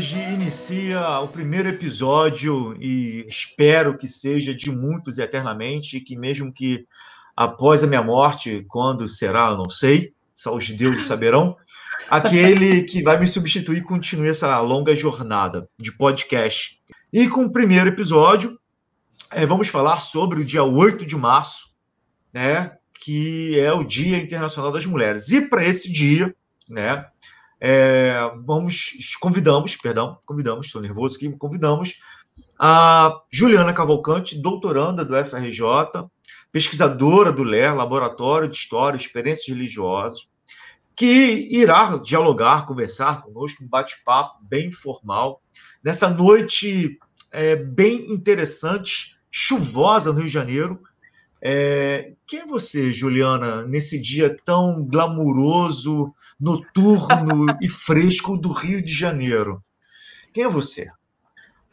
Hoje inicia o primeiro episódio e espero que seja de muitos eternamente e que mesmo que após a minha morte, quando será, não sei, só os deuses saberão, aquele que vai me substituir continue essa longa jornada de podcast. E com o primeiro episódio, é, vamos falar sobre o dia 8 de março, né, que é o Dia Internacional das Mulheres. E para esse dia, né, é, vamos, convidamos, perdão, convidamos, estou nervoso aqui, convidamos a Juliana Cavalcante, doutoranda do FRJ, pesquisadora do LER, Laboratório de História e Experiências Religiosas, que irá dialogar, conversar conosco, um bate-papo bem formal, nessa noite é, bem interessante, chuvosa no Rio de Janeiro, é, quem é você, Juliana, nesse dia tão glamuroso, noturno e fresco do Rio de Janeiro? Quem é você?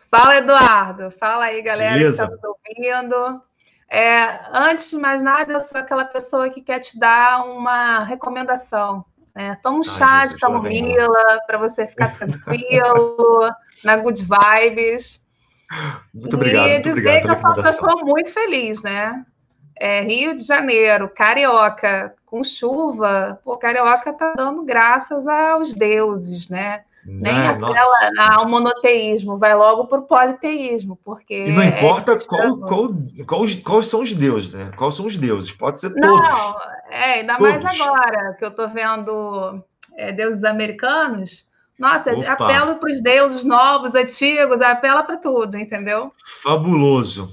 Fala, Eduardo. Fala aí, galera Beleza. que está nos ouvindo. É, antes de mais nada, eu sou aquela pessoa que quer te dar uma recomendação. Né? Toma um Ai, chá Jesus, de camomila para você ficar tranquilo, na good vibes. Muito obrigado. E muito dizer obrigado que eu sou uma pessoa muito feliz, né? É, Rio de Janeiro, Carioca, com chuva, pô, Carioca tá dando graças aos deuses, né? Nem é, aquela ao monoteísmo, vai logo para o politeísmo, porque. E não importa é qual, qual, qual, quais são os deuses, né? Quais são os deuses? Pode ser todos. Não, é, ainda todos. mais agora que eu estou vendo é, deuses americanos. Nossa, Opa. apelo para os deuses novos, antigos, apela para tudo, entendeu? Fabuloso.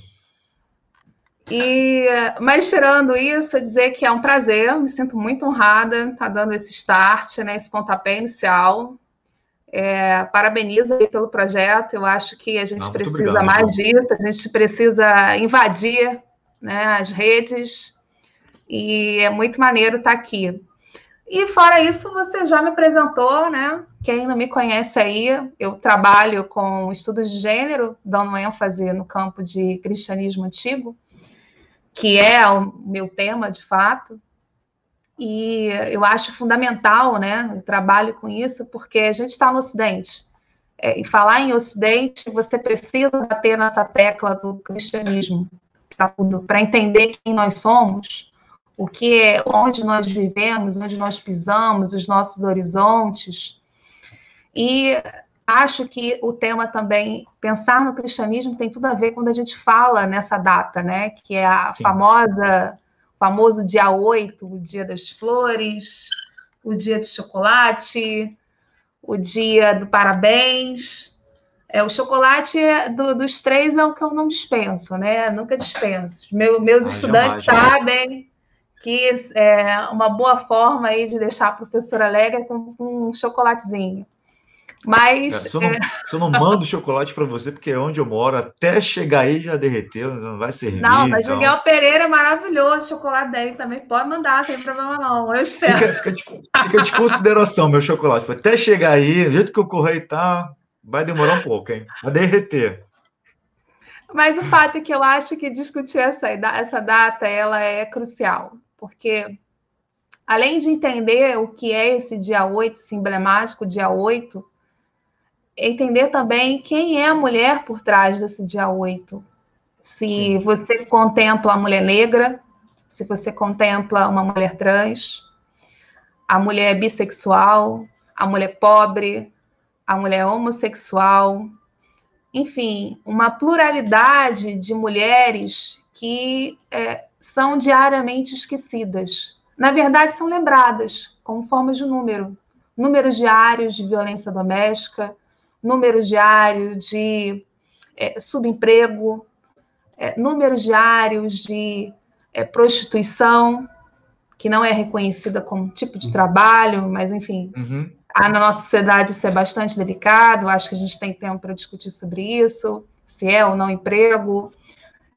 E, mas tirando isso, dizer que é um prazer, me sinto muito honrada estar tá dando esse start, né, esse pontapé inicial. É, parabenizo pelo projeto, eu acho que a gente Não, precisa obrigado, mais disso, a gente precisa invadir né, as redes, e é muito maneiro estar aqui. E fora isso, você já me apresentou, né? Quem não me conhece aí, eu trabalho com estudos de gênero, dando ênfase no campo de cristianismo antigo que é o meu tema de fato. E eu acho fundamental, né, o trabalho com isso, porque a gente está no Ocidente. É, e falar em Ocidente, você precisa bater nessa tecla do cristianismo para entender quem nós somos, o que é, onde nós vivemos, onde nós pisamos, os nossos horizontes. E acho que o tema também, pensar no cristianismo, tem tudo a ver quando a gente fala nessa data, né? Que é a Sim. famosa, famoso dia 8, o dia das flores, o dia do chocolate, o dia do parabéns. É, o chocolate do, dos três é o que eu não dispenso, né? Nunca dispenso. Meu, meus ah, estudantes jamais, sabem que é uma boa forma aí de deixar a professora alegre com, com um chocolatezinho. Mas. se, eu não, é... se eu não mando chocolate para você, porque é onde eu moro, até chegar aí já derreteu, não vai servir. Não, mas então... Miguel Pereira é maravilhoso, chocolate dele também pode mandar, sem problema não. Eu espero. Fica, fica, de, fica de consideração, meu chocolate. Até chegar aí, do jeito que o correio tá, vai demorar um pouco, hein? Vai derreter. Mas o fato é que eu acho que discutir essa, essa data ela é crucial, porque além de entender o que é esse dia 8, esse emblemático dia 8, entender também quem é a mulher por trás desse dia 8. Se Sim. você contempla a mulher negra, se você contempla uma mulher trans, a mulher bissexual, a mulher pobre, a mulher homossexual, enfim, uma pluralidade de mulheres que é, são diariamente esquecidas. Na verdade, são lembradas como formas de número. Números diários de violência doméstica, número diário de é, subemprego, é, números diários de é, prostituição, que não é reconhecida como tipo de trabalho, mas enfim, uhum. na nossa sociedade isso é bastante delicado, acho que a gente tem tempo para discutir sobre isso, se é ou não emprego,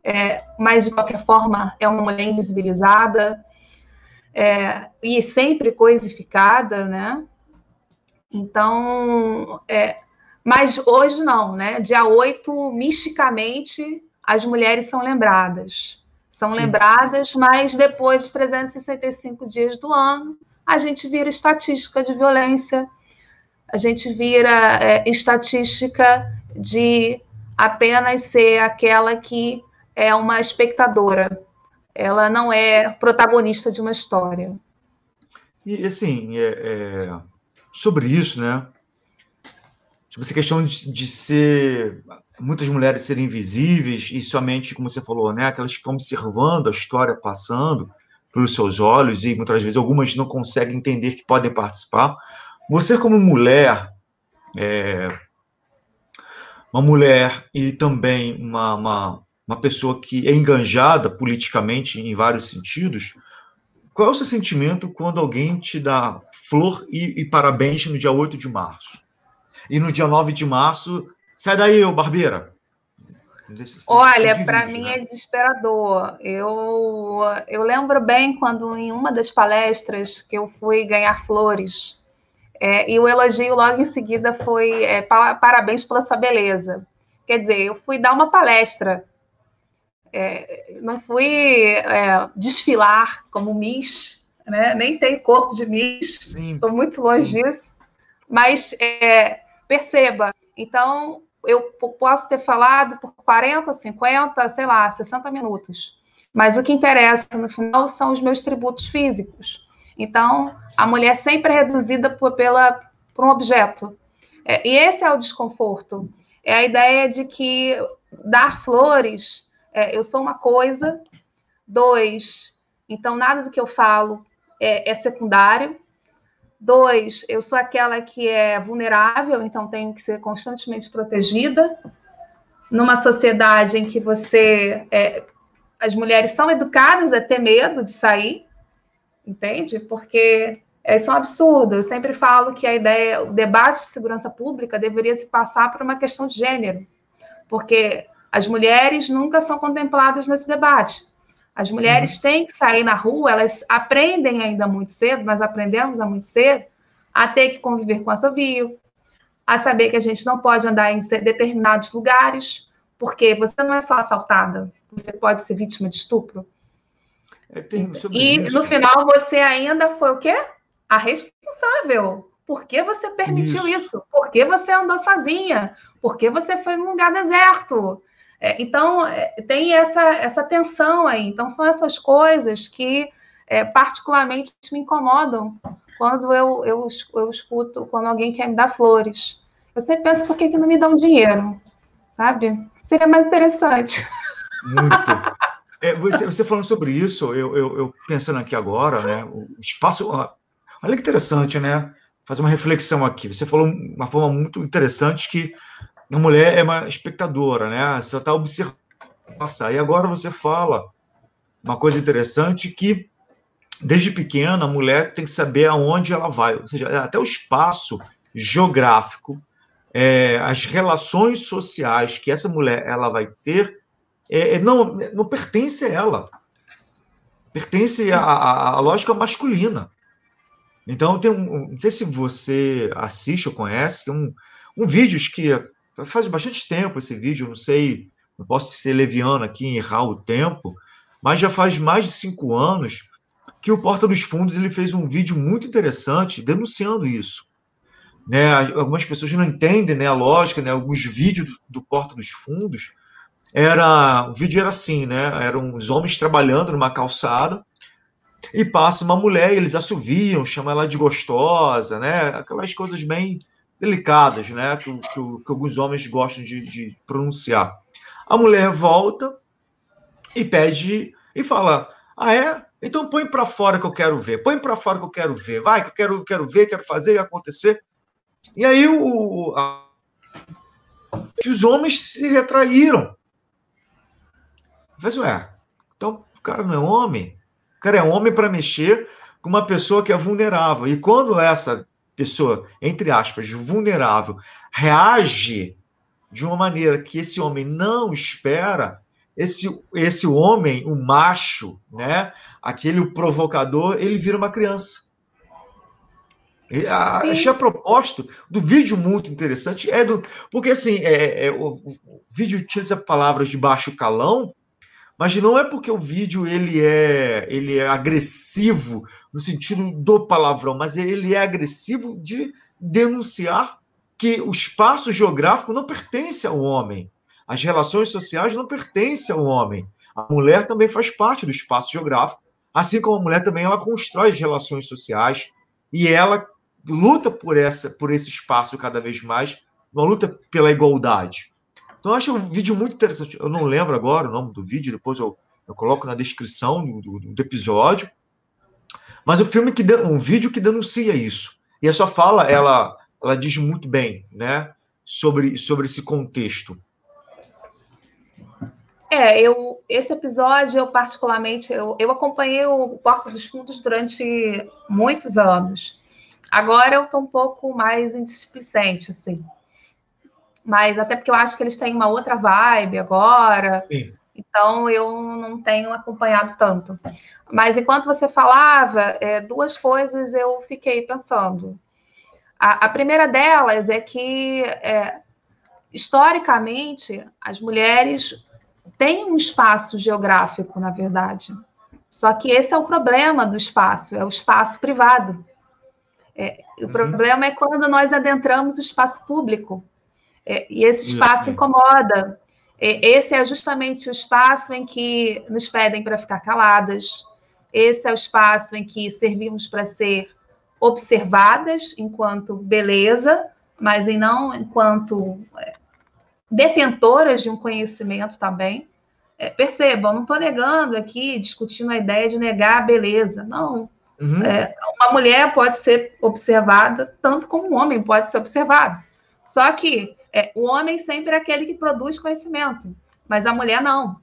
é, mas de qualquer forma é uma mulher invisibilizada é, e sempre coisificada, né? Então, é, mas hoje não, né? Dia 8, misticamente, as mulheres são lembradas. São Sim. lembradas, mas depois dos 365 dias do ano, a gente vira estatística de violência a gente vira é, estatística de apenas ser aquela que é uma espectadora. Ela não é protagonista de uma história. E, assim, é, é, sobre isso, né? Sobre essa questão de, de, ser. Muitas mulheres serem invisíveis e somente, como você falou, né? Aquelas que estão observando a história passando pelos seus olhos e muitas vezes algumas não conseguem entender que podem participar. Você, como mulher, é, uma mulher e também uma, uma, uma pessoa que é enganjada politicamente em vários sentidos, qual é o seu sentimento quando alguém te dá flor e, e parabéns no dia 8 de março? E no dia 9 de março, sai daí, ô Barbeira. Olha, para mim né? é desesperador. Eu, eu lembro bem quando em uma das palestras que eu fui ganhar flores, é, e o elogio logo em seguida foi é, parabéns pela sua beleza. Quer dizer, eu fui dar uma palestra, é, não fui é, desfilar como Miss, né? nem tenho corpo de Miss, estou muito longe sim. disso. Mas é, perceba, então eu posso ter falado por 40, 50, sei lá, 60 minutos. Mas o que interessa no final são os meus tributos físicos. Então, a mulher sempre é reduzida por, pela, por um objeto. É, e esse é o desconforto. É a ideia de que dar flores, é, eu sou uma coisa, dois, então nada do que eu falo é, é secundário. Dois, eu sou aquela que é vulnerável, então tenho que ser constantemente protegida. Numa sociedade em que você. É, as mulheres são educadas a ter medo de sair, entende? Porque isso é um absurdo. Eu sempre falo que a ideia, o debate de segurança pública deveria se passar por uma questão de gênero, porque as mulheres nunca são contempladas nesse debate. As mulheres uhum. têm que sair na rua, elas aprendem ainda muito cedo, nós aprendemos há muito cedo, a ter que conviver com assovio, a saber que a gente não pode andar em determinados lugares, porque você não é só assaltada, você pode ser vítima de estupro. É, e isso. no final você ainda foi o quê? A responsável. Por que você permitiu isso? isso? Por que você andou sozinha? Por que você foi num lugar deserto? É, então, é, tem essa, essa tensão aí. Então, são essas coisas que é, particularmente me incomodam quando eu, eu, eu escuto, quando alguém quer me dar flores. Eu sempre penso, por que, que não me dão dinheiro? Sabe? Seria mais interessante. Muito. É, você, você, falando sobre isso, eu, eu, eu, pensando aqui agora, né? O espaço. Olha que interessante, né? Fazer uma reflexão aqui. Você falou uma forma muito interessante que a mulher é uma espectadora, né? Você está observando passar. E agora você fala uma coisa interessante que desde pequena a mulher tem que saber aonde ela vai, ou seja, até o espaço geográfico, é, as relações sociais que essa mulher ela vai ter é, é, não, não pertence a ela. Pertence à, lógica masculina. Então, tem um, não sei se você assiste ou conhece, tem um, um vídeo que faz bastante tempo esse vídeo, não sei, não posso ser leviano aqui errar o tempo, mas já faz mais de cinco anos que o Porta dos Fundos ele fez um vídeo muito interessante denunciando isso. Né, algumas pessoas não entendem né, a lógica, né, alguns vídeos do, do Porta dos Fundos era o vídeo era assim, né? Eram os homens trabalhando numa calçada e passa uma mulher e eles assoviam, chamam ela de gostosa, né? Aquelas coisas bem delicadas, né? Que, que, que alguns homens gostam de, de, pronunciar. A mulher volta e pede e fala: Ah, é? Então põe para fora que eu quero ver, põe para fora que eu quero ver, vai que eu quero, quero ver, quero fazer e acontecer. E aí o, a, que os homens se retraíram. Falei assim, ué, então o cara não é homem? O cara é homem para mexer com uma pessoa que é vulnerável. E quando essa pessoa, entre aspas, vulnerável, reage de uma maneira que esse homem não espera, esse, esse homem, o macho, né, aquele provocador, ele vira uma criança. A, achei a proposta do vídeo muito interessante. É do, porque assim, é, é o, o, vídeo utiliza palavras de baixo calão, mas não é porque o vídeo ele é ele é agressivo no sentido do palavrão, mas ele é agressivo de denunciar que o espaço geográfico não pertence ao homem. As relações sociais não pertencem ao homem. A mulher também faz parte do espaço geográfico, assim como a mulher também ela constrói as relações sociais e ela luta por essa por esse espaço cada vez mais, uma luta pela igualdade. Então, eu acho um vídeo muito interessante. Eu não lembro agora o nome do vídeo, depois eu, eu coloco na descrição do, do, do episódio. Mas o filme que um vídeo que denuncia isso. E a sua fala, ela, ela diz muito bem, né, sobre, sobre esse contexto. É, eu esse episódio eu particularmente eu, eu acompanhei o Porta dos Fundos durante muitos anos. Agora eu estou um pouco mais indisplicente, assim mas até porque eu acho que eles têm uma outra vibe agora. Sim. Então eu não tenho acompanhado tanto. Mas enquanto você falava, é, duas coisas eu fiquei pensando. A, a primeira delas é que, é, historicamente, as mulheres têm um espaço geográfico, na verdade. Só que esse é o problema do espaço, é o espaço privado. É, o uhum. problema é quando nós adentramos o espaço público. É, e esse espaço Isso. incomoda. É, esse é justamente o espaço em que nos pedem para ficar caladas. Esse é o espaço em que servimos para ser observadas enquanto beleza, mas e não enquanto é, detentoras de um conhecimento também. É, percebam, não estou negando aqui, discutindo a ideia de negar a beleza. Não. Uhum. É, uma mulher pode ser observada tanto como um homem pode ser observado. Só que é, o homem sempre é aquele que produz conhecimento, mas a mulher não.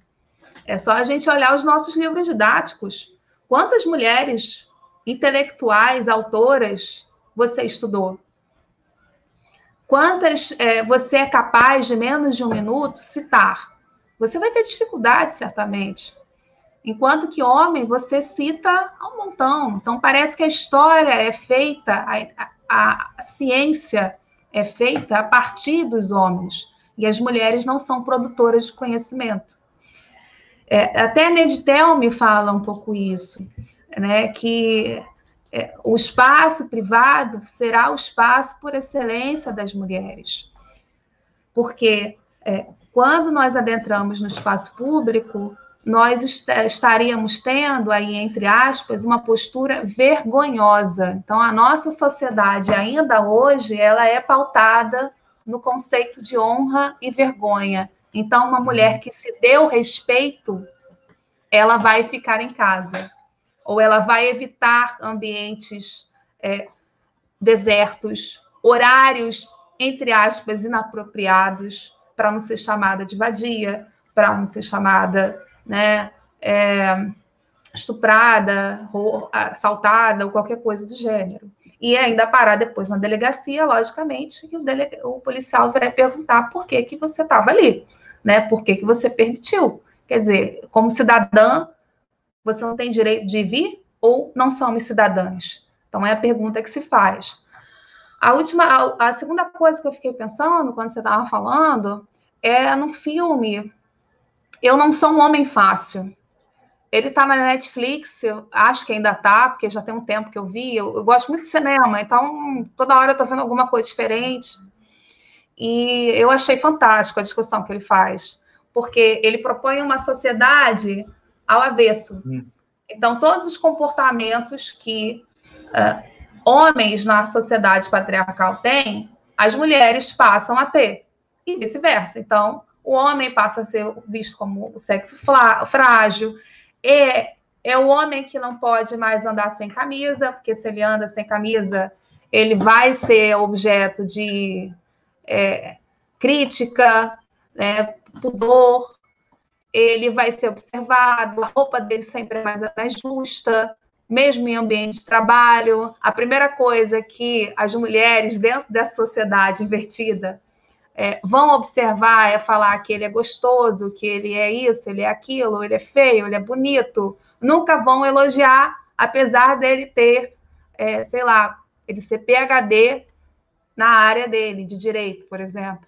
É só a gente olhar os nossos livros didáticos. Quantas mulheres intelectuais, autoras, você estudou? Quantas é, você é capaz de menos de um minuto citar? Você vai ter dificuldade, certamente. Enquanto que homem, você cita um montão. Então, parece que a história é feita, a, a, a ciência é feita a partir dos homens, e as mulheres não são produtoras de conhecimento. É, até Neditel me fala um pouco isso, né, que é, o espaço privado será o espaço por excelência das mulheres. Porque é, quando nós adentramos no espaço público, nós est estaríamos tendo aí, entre aspas, uma postura vergonhosa. Então, a nossa sociedade, ainda hoje, ela é pautada no conceito de honra e vergonha. Então, uma mulher que se deu respeito, ela vai ficar em casa, ou ela vai evitar ambientes é, desertos, horários, entre aspas, inapropriados, para não ser chamada de vadia, para não ser chamada né, é, estuprada, assaltada, ou qualquer coisa do gênero. E ainda parar depois na delegacia, logicamente, e o, o policial vai perguntar por que, que você estava ali, né? Por que, que você permitiu? Quer dizer, como cidadã, você não tem direito de vir ou não somos cidadãs? Então, é a pergunta que se faz. A última, a, a segunda coisa que eu fiquei pensando quando você estava falando é no filme eu não sou um homem fácil. Ele está na Netflix, eu acho que ainda está, porque já tem um tempo que eu vi. Eu, eu gosto muito de cinema, então toda hora eu estou vendo alguma coisa diferente. E eu achei fantástico a discussão que ele faz, porque ele propõe uma sociedade ao avesso. Hum. Então, todos os comportamentos que uh, homens na sociedade patriarcal têm, as mulheres passam a ter, e vice-versa. Então, o homem passa a ser visto como o sexo frágil, é, é o homem que não pode mais andar sem camisa, porque se ele anda sem camisa, ele vai ser objeto de é, crítica, né, pudor, ele vai ser observado, a roupa dele sempre é mais, mais justa, mesmo em ambiente de trabalho. A primeira coisa que as mulheres, dentro dessa sociedade invertida, é, vão observar é falar que ele é gostoso, que ele é isso, ele é aquilo, ele é feio, ele é bonito. Nunca vão elogiar, apesar dele ter, é, sei lá, ele ser PhD na área dele, de direito, por exemplo.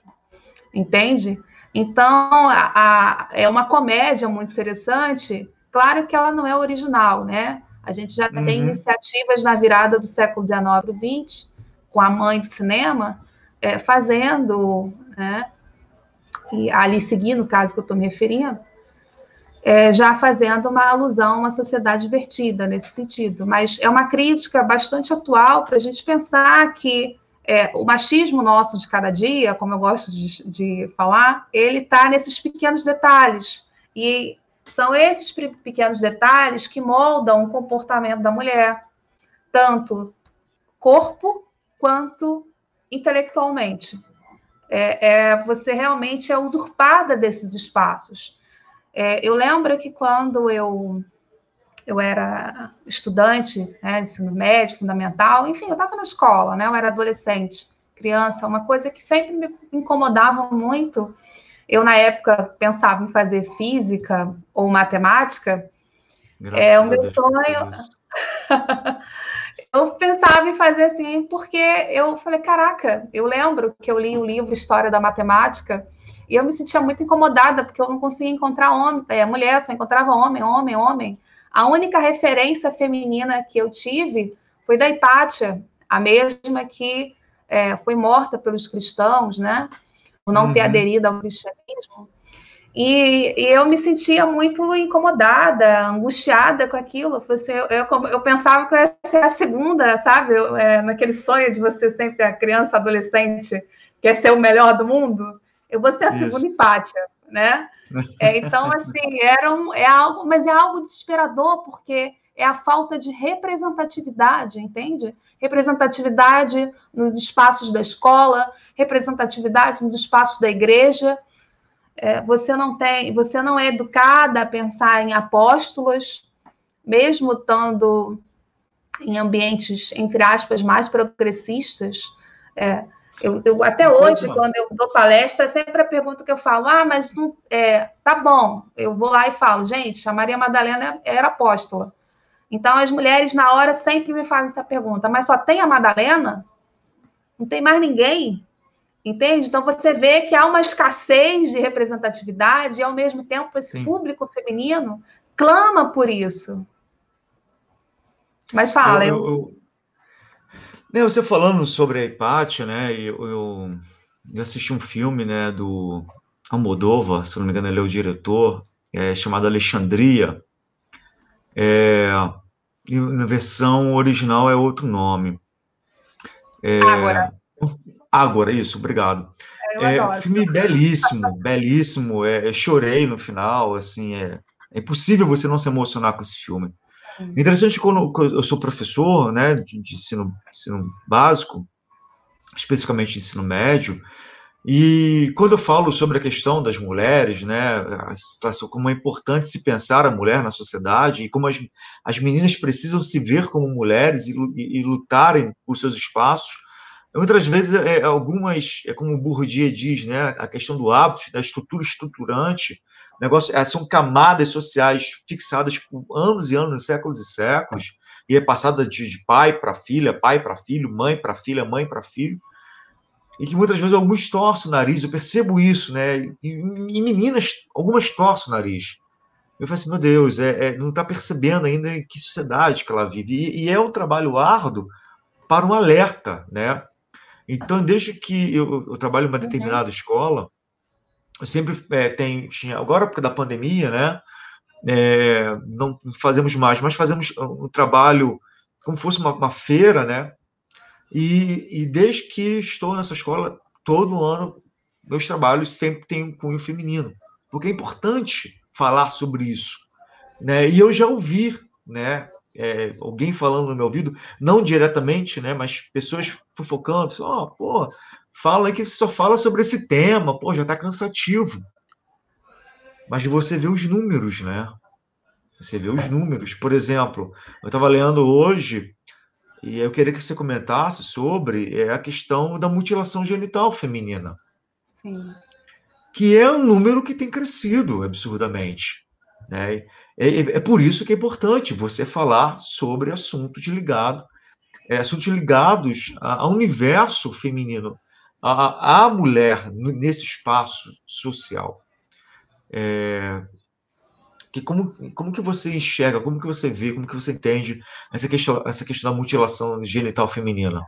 Entende? Então, a, a, é uma comédia muito interessante. Claro que ela não é original, né? A gente já uhum. tem iniciativas na virada do século XIX e XX com a mãe do cinema, é, fazendo, né, e ali seguindo o caso que eu estou me referindo, é, já fazendo uma alusão a uma sociedade divertida nesse sentido. Mas é uma crítica bastante atual para a gente pensar que é, o machismo nosso de cada dia, como eu gosto de, de falar, ele está nesses pequenos detalhes. E são esses pequenos detalhes que moldam o comportamento da mulher, tanto corpo quanto intelectualmente. É, é, você realmente é usurpada desses espaços. É, eu lembro que quando eu, eu era estudante, né, ensino médio, fundamental, enfim, eu estava na escola, né, eu era adolescente, criança, uma coisa que sempre me incomodava muito. Eu, na época, pensava em fazer física ou matemática. Graças é, o meu sonho. eu pensava em fazer assim, porque eu falei, caraca, eu lembro que eu li o livro História da Matemática e eu me sentia muito incomodada, porque eu não conseguia encontrar homem, é, mulher, só encontrava homem, homem, homem. A única referência feminina que eu tive foi da Hipátia, a mesma que é, foi morta pelos cristãos, né? Por não uhum. ter aderido ao cristianismo. E, e, eu me sentia muito incomodada, angustiada com aquilo. Você, eu, eu, eu pensava que eu ia ser a segunda, sabe? Eu, é, naquele sonho de você sempre, a criança, adolescente, quer ser o melhor do mundo. Eu vou ser a Isso. segunda empátia, né? É, então, assim, era um, é algo, mas é algo desesperador, porque é a falta de representatividade, entende? Representatividade nos espaços da escola, representatividade nos espaços da igreja, é, você não tem, você não é educada a pensar em apóstolas, mesmo estando em ambientes, entre aspas, mais progressistas. É, eu, eu, até hoje, quando eu dou palestra, sempre a pergunta que eu falo, ah, mas não, é, tá bom, eu vou lá e falo, gente, a Maria Madalena era apóstola. Então, as mulheres, na hora, sempre me fazem essa pergunta, mas só tem a Madalena? Não tem mais ninguém? Entende? Então você vê que há uma escassez de representatividade e, ao mesmo tempo, esse Sim. público feminino clama por isso. Mas fala. Eu, eu, eu... você falando sobre a Hipátia, né? Eu, eu, assisti um filme, né, do Almodóvar, se não me engano, ele é o diretor, é, chamado Alexandria. É, e na versão original é outro nome. É, Agora. Ágora, isso, obrigado. É, é filme belíssimo, belíssimo. É, chorei no final, assim, é, é impossível você não se emocionar com esse filme. Interessante quando eu sou professor, né, de, de ensino, ensino básico, especificamente de ensino médio, e quando eu falo sobre a questão das mulheres, né, a situação, como é importante se pensar a mulher na sociedade e como as, as meninas precisam se ver como mulheres e, e, e lutarem por seus espaços, Outras vezes, é, é, algumas, é como o Bourdieu diz, né, a questão do hábito, da estrutura estruturante, negócio, é, são camadas sociais fixadas por anos e anos, séculos e séculos, e é passada de, de pai para filha, pai para filho, mãe para filha, mãe para filho, e que muitas vezes alguns torcem o nariz, eu percebo isso, né, e, e meninas, algumas torcem o nariz. Eu falo assim, meu Deus, é, é não está percebendo ainda que sociedade que ela vive, e, e é um trabalho árduo para um alerta, né, então, desde que eu, eu trabalho em uma uhum. determinada escola, eu sempre é, tem, tinha, agora porque da pandemia, né? É, não fazemos mais, mas fazemos um trabalho como fosse uma, uma feira, né? E, e, desde que estou nessa escola, todo ano, meus trabalhos sempre têm um cunho feminino, porque é importante falar sobre isso, né? E eu já ouvi, né? É, alguém falando no meu ouvido, não diretamente, né, mas pessoas fofocando, ó, oh, pô, fala aí que você só fala sobre esse tema, pô, já tá cansativo. Mas você vê os números, né? Você vê os números. Por exemplo, eu estava lendo hoje e eu queria que você comentasse sobre é, a questão da mutilação genital feminina. Sim. Que é um número que tem crescido absurdamente. Né? É, é, é, por isso que é importante você falar sobre assuntos ligados, é, assuntos ligados ao universo feminino, à, mulher nesse espaço social. É, que como, como que você enxerga, como que você vê, como que você entende essa questão, essa questão da mutilação genital feminina?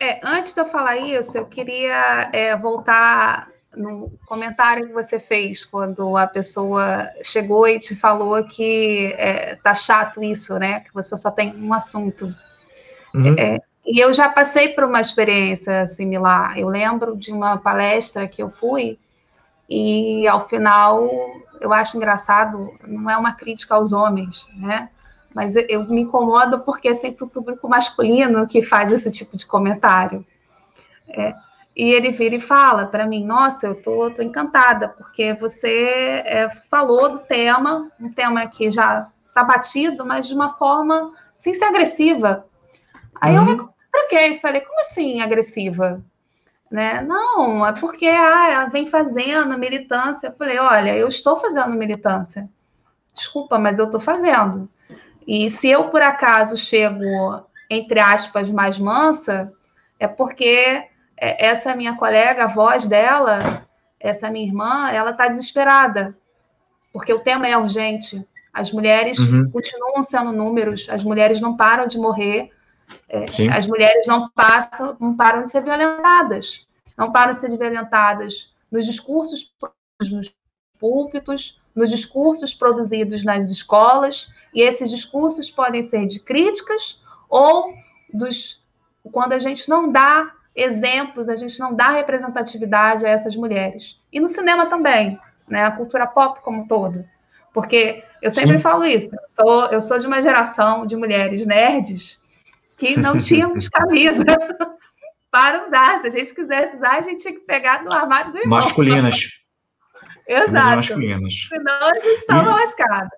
É, antes de eu falar isso, eu queria é, voltar no comentário que você fez quando a pessoa chegou e te falou que é, tá chato isso, né? Que você só tem um assunto. Uhum. É, e eu já passei por uma experiência similar. Eu lembro de uma palestra que eu fui e ao final eu acho engraçado, não é uma crítica aos homens, né? Mas eu me incomodo porque é sempre o público masculino que faz esse tipo de comentário. É, e ele vira e fala para mim: Nossa, eu tô, tô encantada, porque você é, falou do tema, um tema que já está batido, mas de uma forma sem ser agressiva. Aí uhum. eu me tranquei, falei: Como assim agressiva? Né? Não, é porque ah, ela vem fazendo militância. Eu falei: Olha, eu estou fazendo militância. Desculpa, mas eu estou fazendo. E se eu, por acaso, chego, entre aspas, mais mansa, é porque essa minha colega, a voz dela, essa minha irmã, ela está desesperada, porque o tema é urgente. As mulheres uhum. continuam sendo números, as mulheres não param de morrer, é, as mulheres não passam, não param de ser violentadas, não param de ser violentadas nos discursos nos púlpitos, nos discursos produzidos nas escolas, e esses discursos podem ser de críticas ou dos quando a gente não dá exemplos, a gente não dá representatividade a essas mulheres. E no cinema também, né? A cultura pop como um todo. Porque eu sempre Sim. falo isso, eu sou, eu sou de uma geração de mulheres nerds que não tínhamos camisa para usar. Se a gente quisesse usar, a gente tinha que pegar no armário do irmão. Masculinas. Exato. Masculinas. Senão a gente estava e, lascada.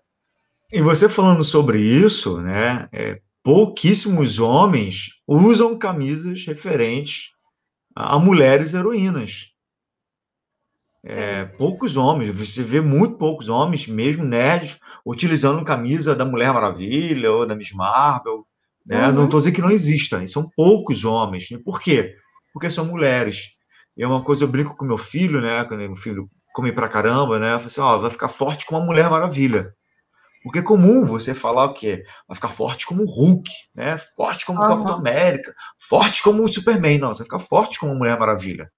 E você falando sobre isso, né? É, pouquíssimos homens usam camisas referentes a mulheres heroínas. É, poucos homens, você vê muito poucos homens, mesmo nerds, utilizando camisa da Mulher Maravilha ou da Miss Marvel. Né? Uhum. Não estou dizendo que não exista, são poucos homens. Por quê? Porque são mulheres. E é uma coisa, eu brinco com meu filho, né? Quando meu filho come pra caramba, né? Eu falo assim: ó, vai ficar forte como a Mulher Maravilha. Porque é comum você falar o quê? Vai ficar forte como o Hulk, né? Forte como o uhum. Capitão América, forte como o Superman. Não, você vai ficar forte como a Mulher Maravilha.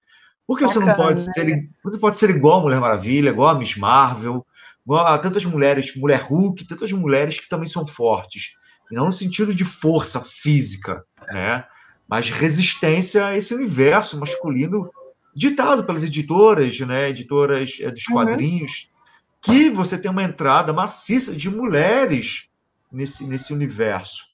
Por que você não pode né? ser, você pode ser igual a Mulher Maravilha, igual a Miss Marvel, igual a tantas mulheres, Mulher Hulk, tantas mulheres que também são fortes. E não no sentido de força física, né? Mas resistência a esse universo masculino ditado pelas editoras, né? Editoras é, dos uhum. quadrinhos. Que você tem uma entrada maciça de mulheres nesse, nesse universo.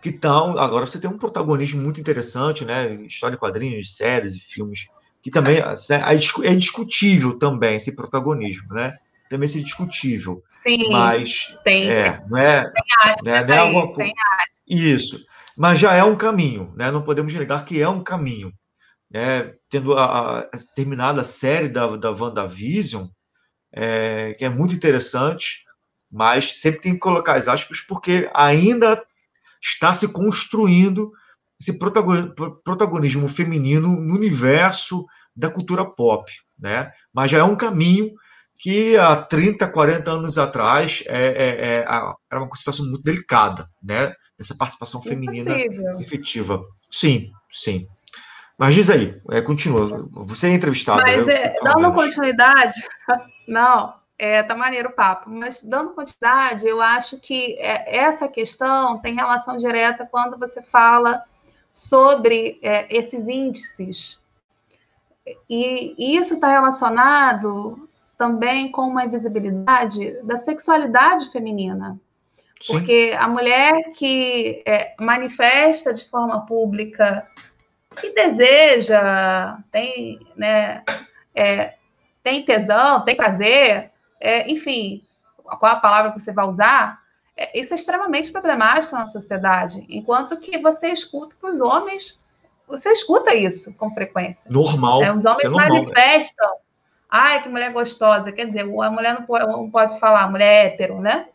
Que tal, agora você tem um protagonismo muito interessante, né? História de quadrinhos, séries e filmes, que também é, é discutível também esse protagonismo, né? Também é discutível. Sim. Mas tem, é, não é, tem né, não é alguma coisa. Isso. Mas já é um caminho, né? Não podemos negar que é um caminho. Né? Tendo a, a terminado a série da, da WandaVision, é, que é muito interessante, mas sempre tem que colocar as aspas, porque ainda está se construindo esse protagonismo feminino no universo da cultura pop, né? Mas já é um caminho que há 30, 40 anos atrás é, é, é, era uma situação muito delicada, né? Dessa participação feminina Impossível. efetiva. Sim, sim. Mas diz aí, é, continua. Você é entrevistado. Mas né? é, dando continuidade, não, é, tá maneiro o papo, mas dando continuidade, eu acho que é, essa questão tem relação direta quando você fala sobre é, esses índices. E, e isso está relacionado também com uma invisibilidade da sexualidade feminina. Sim. Porque a mulher que é, manifesta de forma pública que deseja, tem, né, é, tem tesão, tem prazer, é, enfim, qual a palavra que você vai usar, é, isso é extremamente problemático na sociedade, enquanto que você escuta que os homens, você escuta isso com frequência. Normal. É, os homens é normal, manifestam, né? ai, que mulher gostosa, quer dizer, a mulher não pode, não pode falar, mulher hétero, né?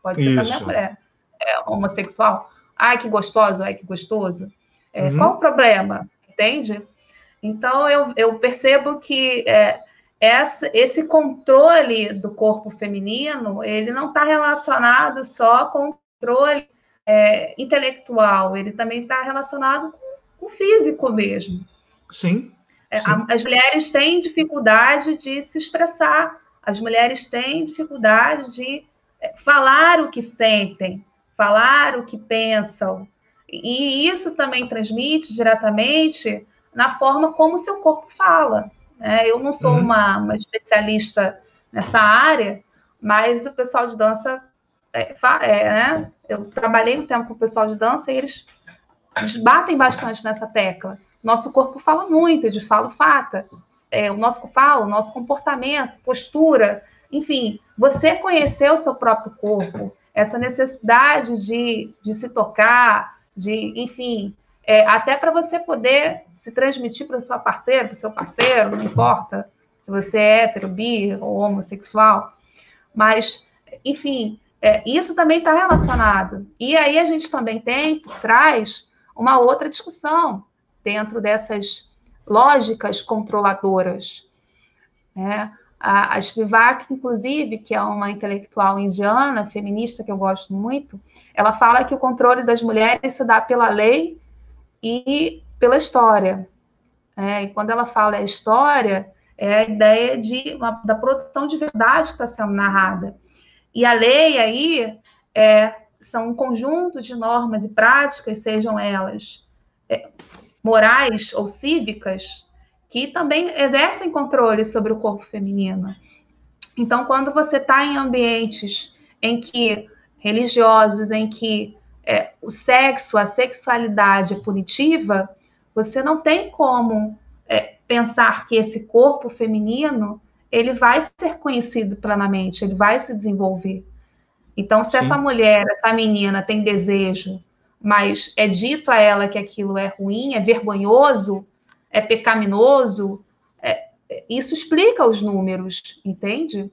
Pode ser isso. também a mulher é, homossexual. Ai, que gostosa, ai, que gostoso. É, uhum. Qual o problema? Entende? Então, eu, eu percebo que é, essa, esse controle do corpo feminino, ele não está relacionado só com o controle é, intelectual, ele também está relacionado com, o físico mesmo. Sim. É, as mulheres têm dificuldade de se expressar, as mulheres têm dificuldade de é, falar o que sentem, falar o que pensam. E isso também transmite diretamente na forma como o seu corpo fala. Né? Eu não sou uhum. uma, uma, especialista nessa área, mas o pessoal de dança, é, é, né? eu trabalhei um tempo com o pessoal de dança e eles, eles batem bastante nessa tecla. Nosso corpo fala muito, de falo fata. É, o nosso fala, o nosso comportamento, postura, enfim, você conhecer o seu próprio corpo, essa necessidade de, de se tocar, de, enfim, é, até para você poder se transmitir para o seu parceiro, para seu parceiro, não importa se você é hétero, bi ou homossexual, mas, enfim, é, isso também está relacionado. E aí a gente também tem por trás uma outra discussão dentro dessas lógicas controladoras. Né? A, a Spivak, inclusive, que é uma intelectual indiana, feminista, que eu gosto muito, ela fala que o controle das mulheres se dá pela lei e pela história. É, e quando ela fala a história, é a ideia de uma, da produção de verdade que está sendo narrada. E a lei aí é, são um conjunto de normas e práticas, sejam elas é, morais ou cívicas, que também exercem controle sobre o corpo feminino. Então, quando você está em ambientes em que religiosos, em que é, o sexo, a sexualidade é punitiva, você não tem como é, pensar que esse corpo feminino ele vai ser conhecido plenamente, ele vai se desenvolver. Então, se Sim. essa mulher, essa menina tem desejo, mas é dito a ela que aquilo é ruim, é vergonhoso, é pecaminoso, é, isso explica os números, entende?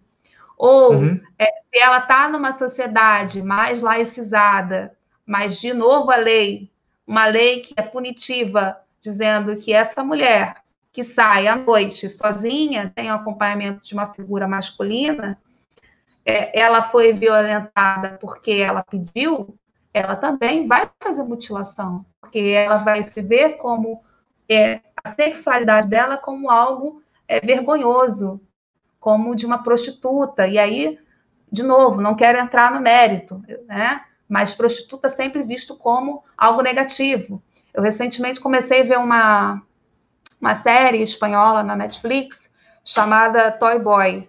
Ou uhum. é, se ela está numa sociedade mais laicizada, mas, de novo, a lei, uma lei que é punitiva, dizendo que essa mulher que sai à noite sozinha, sem o acompanhamento de uma figura masculina, é, ela foi violentada porque ela pediu, ela também vai fazer mutilação, porque ela vai se ver como é, a sexualidade dela como algo é, vergonhoso, como de uma prostituta. E aí, de novo, não quero entrar no mérito, né? Mas prostituta sempre visto como algo negativo. Eu recentemente comecei a ver uma, uma série espanhola na Netflix chamada Toy Boy,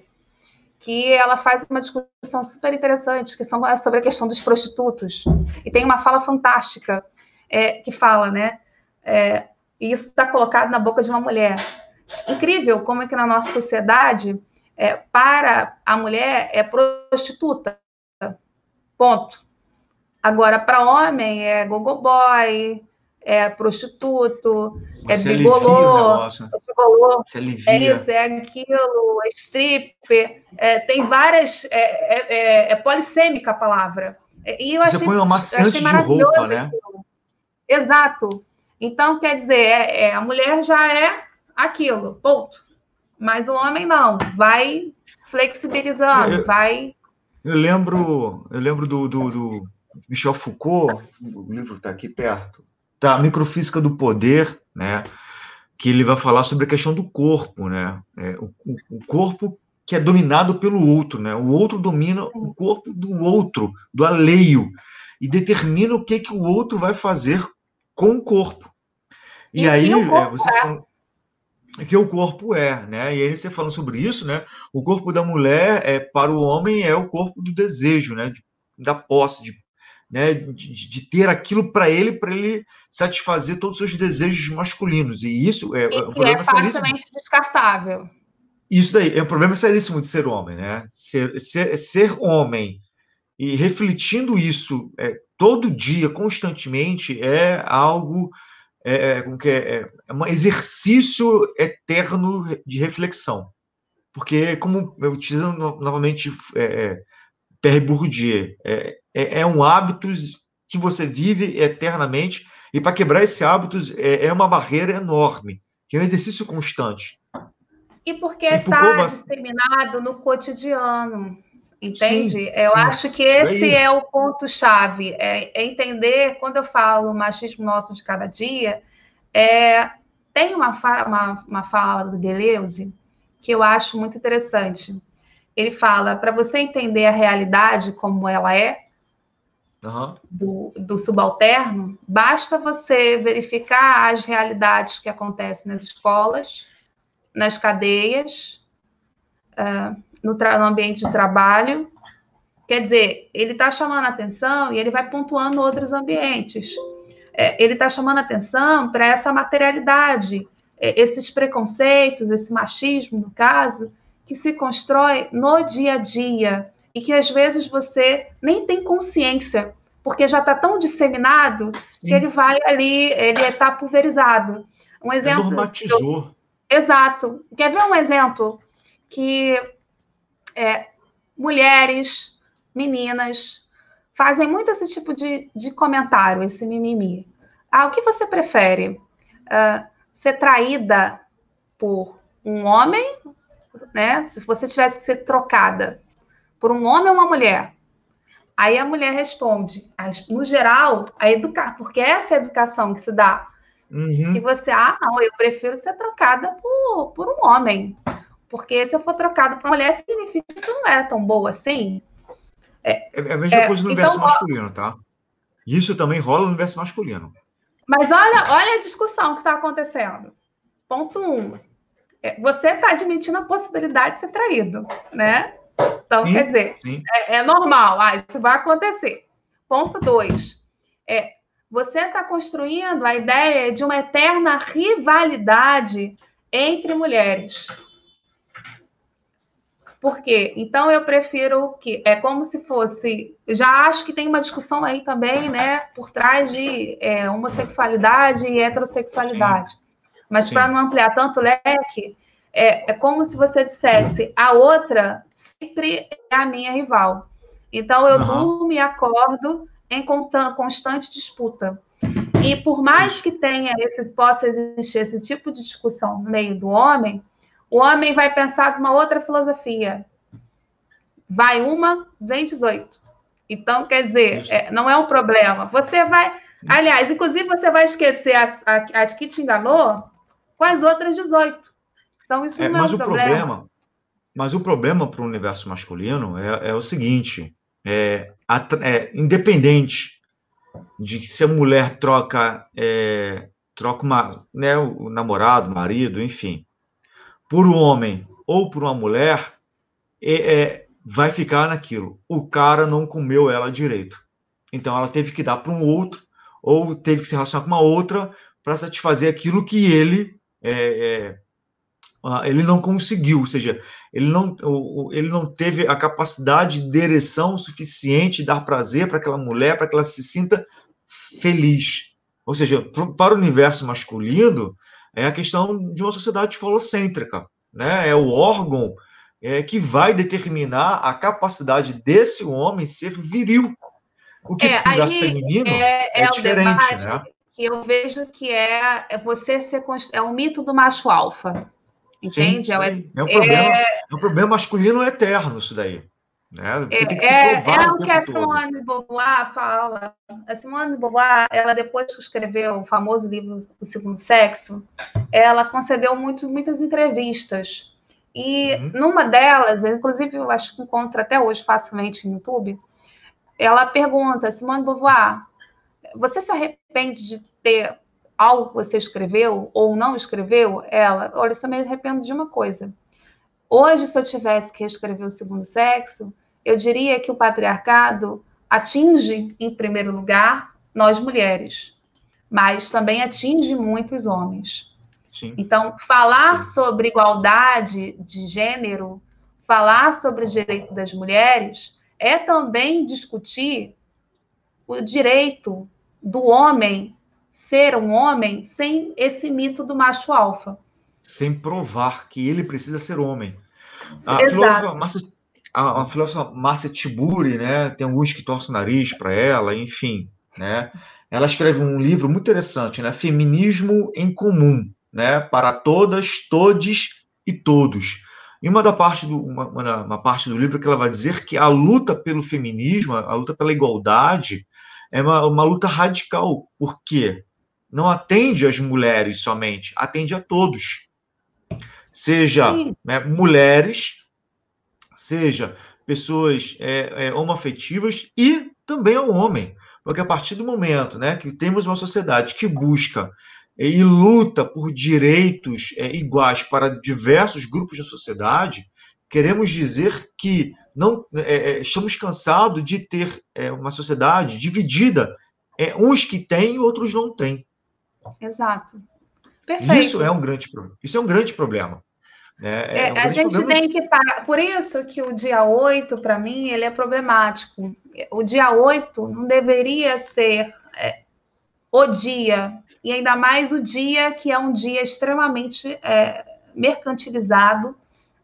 que ela faz uma discussão super interessante, que são, é sobre a questão dos prostitutos. E tem uma fala fantástica é, que fala, né? É, e isso está colocado na boca de uma mulher. Incrível como é que na nossa sociedade, é, para a mulher é prostituta. Ponto. Agora, para homem, é gogoboy, é prostituto, é Você é bigolô, é, é isso, é aquilo, é stripper, é, tem várias, é, é, é, é polissêmica a palavra. E eu Você achei, põe uma maciante de roupa, né? Aquilo. Exato. Então, quer dizer, é, a mulher já é aquilo, ponto. Mas o homem não, vai flexibilizando, eu, vai... Eu lembro, eu lembro do, do, do Michel Foucault, o livro está aqui perto, da Microfísica do Poder, né? Que ele vai falar sobre a questão do corpo, né? É, o, o, corpo que é dominado pelo outro, né? O outro domina o corpo do outro, do alheio, e determina o que, que o outro vai fazer com o corpo. E, e aí, é, você é. fala que o corpo é, né? E aí você falando sobre isso, né? O corpo da mulher é para o homem é o corpo do desejo, né? Da posse, de né, de, de ter aquilo para ele, para ele satisfazer todos os seus desejos masculinos. E isso é, e um problema é facilmente descartável. Isso daí, é um problema seríssimo de ser homem, né? Ser, ser, ser homem e refletindo isso é, todo dia, constantemente, é algo é, é como que é, é um exercício eterno de reflexão. Porque, como eu utilizando novamente é, é Pierre Bourdieu, é, é, é um hábito que você vive eternamente, e para quebrar esse hábito é, é, uma barreira enorme, que é um exercício constante. E porque está vai... disseminado no cotidiano, entende? Sim, eu sim, acho que esse é o ponto-chave, é, é, entender, quando eu falo machismo nosso de cada dia, É, tem uma fala, uma, uma fala do Deleuze que eu acho muito interessante. Ele fala, para você entender a realidade como ela é, uhum. do, do subalterno, basta você verificar as realidades que acontecem nas escolas, nas cadeias, uh, no, no ambiente de trabalho. Quer dizer, ele está chamando atenção e ele vai pontuando outros ambientes. É, ele está chamando atenção para essa materialidade, é, esses preconceitos, esse machismo, no caso, que se constrói no dia a dia e que às vezes você nem tem consciência, porque já está tão disseminado que Sim. ele vai ali, ele está pulverizado. Um é exemplo. É normatizou. Eu, exato. Quer ver um exemplo? Que é, mulheres, meninas, fazem muito esse tipo de, de comentário, esse mimimi. Ah, o que você prefere? Uh, ser traída por um homem, né? Se você tivesse que ser trocada por um homem ou uma mulher. Aí a mulher responde, no geral, a educar, porque essa é a educação que se dá. Uhum. Que você, ah, não, eu prefiro ser trocada por, por um homem. Porque se eu for trocada por uma mulher, significa que não é tão boa assim. É, é, é a mesma é, coisa no universo então, masculino, tá? Isso também rola no universo masculino. Mas olha, olha a discussão que está acontecendo. Ponto um. É, você está admitindo a possibilidade de ser traído, né? Então, sim, quer dizer, é, é, normal, ah, isso vai acontecer. Ponto dois. É, você está construindo a ideia de uma eterna rivalidade entre mulheres. Por quê? Então eu prefiro que é como se fosse. Já acho que tem uma discussão aí também, né, por trás de é, homossexualidade e heterossexualidade. Sim. Mas para não ampliar tanto o leque, é, é, como se você dissesse a outra sempre é a minha rival. Então eu uhum. durmo e acordo em constante disputa. E por mais que tenha esse, possa existir esse tipo de discussão no meio do homem, o homem vai pensar uma outra filosofia. Vai uma, vem 18. Então, quer dizer, é, não é um problema. Você vai. Aliás, inclusive, você vai esquecer a, a, a que te enganou com as outras 18. Então, isso é, não é um problema. problema. Mas o problema para o universo masculino é, é o seguinte: é, é, independente de se a mulher troca, é, troca uma, né, o namorado, o marido, enfim, por um homem ou por uma mulher, é, é, vai ficar naquilo. O cara não comeu ela direito. Então ela teve que dar para um outro, ou teve que se relacionar com uma outra para satisfazer aquilo que ele é, é, ele não conseguiu, ou seja, ele não, ele não teve a capacidade de ereção suficiente de dar prazer para aquela mulher, para que ela se sinta feliz. Ou seja, para o universo masculino, é a questão de uma sociedade falocêntrica, né? É o órgão é, que vai determinar a capacidade desse homem ser viril. O que é, o universo feminino é, é, é diferente, né? Que eu vejo que é, é você ser é o mito do macho alfa. Entende? Sim, sim. É, um problema, é... é um problema masculino eterno, isso daí. Né? Você é, tem que se é, provar é, o que a Simone de Beauvoir fala. A Simone de Beauvoir, ela depois que escreveu o famoso livro O Segundo Sexo, ela concedeu muito, muitas entrevistas. E uhum. numa delas, inclusive eu acho que encontra até hoje facilmente no YouTube, ela pergunta, Simone de Beauvoir, você se arrepende de ter algo que você escreveu ou não escreveu? Ela, olha, eu só me arrependo de uma coisa. Hoje, se eu tivesse que escrever o segundo sexo, eu diria que o patriarcado atinge, em primeiro lugar, nós mulheres, mas também atinge muitos homens. Sim. Então, falar Sim. sobre igualdade de gênero, falar sobre o direito das mulheres, é também discutir o direito do homem ser um homem sem esse mito do macho alfa. Sem provar que ele precisa ser homem. A Exato. filósofa Márcia a, a filósofa Márcia Tiburi, né, tem alguns que torcem o nariz para ela, enfim, né, ela escreve um livro muito interessante, né, Feminismo em Comum, né, para todas, todes e todos. E uma da parte do uma, uma, parte do livro que ela vai dizer que a luta pelo feminismo, a luta pela igualdade, é uma, uma luta radical. Por quê? não atende às mulheres somente, atende a todos. Seja né, mulheres, seja pessoas é, é, homoafetivas e também ao homem. Porque a partir do momento né, que temos uma sociedade que busca e luta por direitos é, iguais para diversos grupos da sociedade, queremos dizer que não é, é estamos cansados de ter é, uma sociedade dividida, é, uns que têm, outros não têm. Exato. Perfeito. Isso é um grande problema. Isso é um grande problema. Né? É, um a gente problema... tem que parar. Por isso que o dia 8, para mim, ele é problemático. O dia 8 não deveria ser é, o dia, e ainda mais o dia que é um dia extremamente é, mercantilizado,